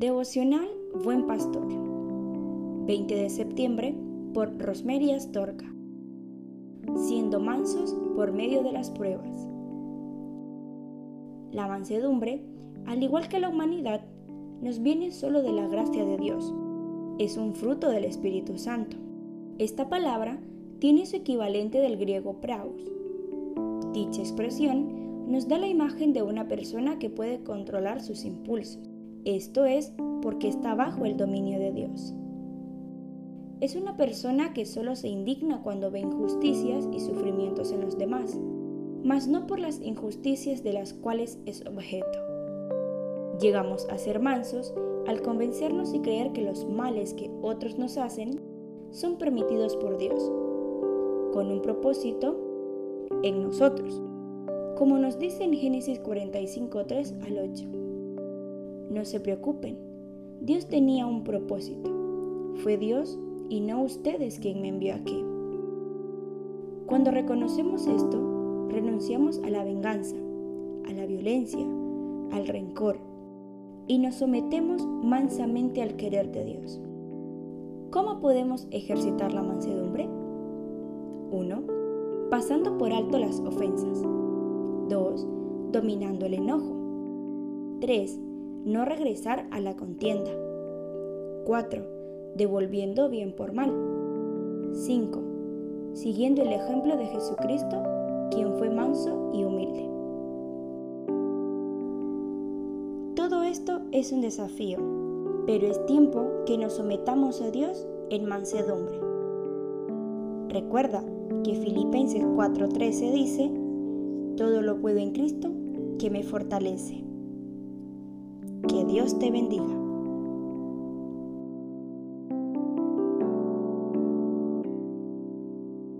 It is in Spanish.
Devocional Buen Pastor. 20 de septiembre por Rosemary Astorga. Siendo mansos por medio de las pruebas. La mansedumbre, al igual que la humanidad, nos viene solo de la gracia de Dios. Es un fruto del Espíritu Santo. Esta palabra tiene su equivalente del griego praus. Dicha expresión nos da la imagen de una persona que puede controlar sus impulsos. Esto es porque está bajo el dominio de Dios. Es una persona que solo se indigna cuando ve injusticias y sufrimientos en los demás, mas no por las injusticias de las cuales es objeto. Llegamos a ser mansos al convencernos y creer que los males que otros nos hacen son permitidos por Dios, con un propósito en nosotros, como nos dice en Génesis 45.3 al 8. No se preocupen, Dios tenía un propósito. Fue Dios y no ustedes quien me envió aquí. Cuando reconocemos esto, renunciamos a la venganza, a la violencia, al rencor y nos sometemos mansamente al querer de Dios. ¿Cómo podemos ejercitar la mansedumbre? 1. Pasando por alto las ofensas. 2. Dominando el enojo. 3. No regresar a la contienda. 4 devolviendo bien por mal. 5. Siguiendo el ejemplo de Jesucristo, quien fue manso y humilde. Todo esto es un desafío, pero es tiempo que nos sometamos a Dios en mansedumbre. Recuerda que Filipenses 4:13 dice, todo lo puedo en Cristo que me fortalece. Dios te bendiga.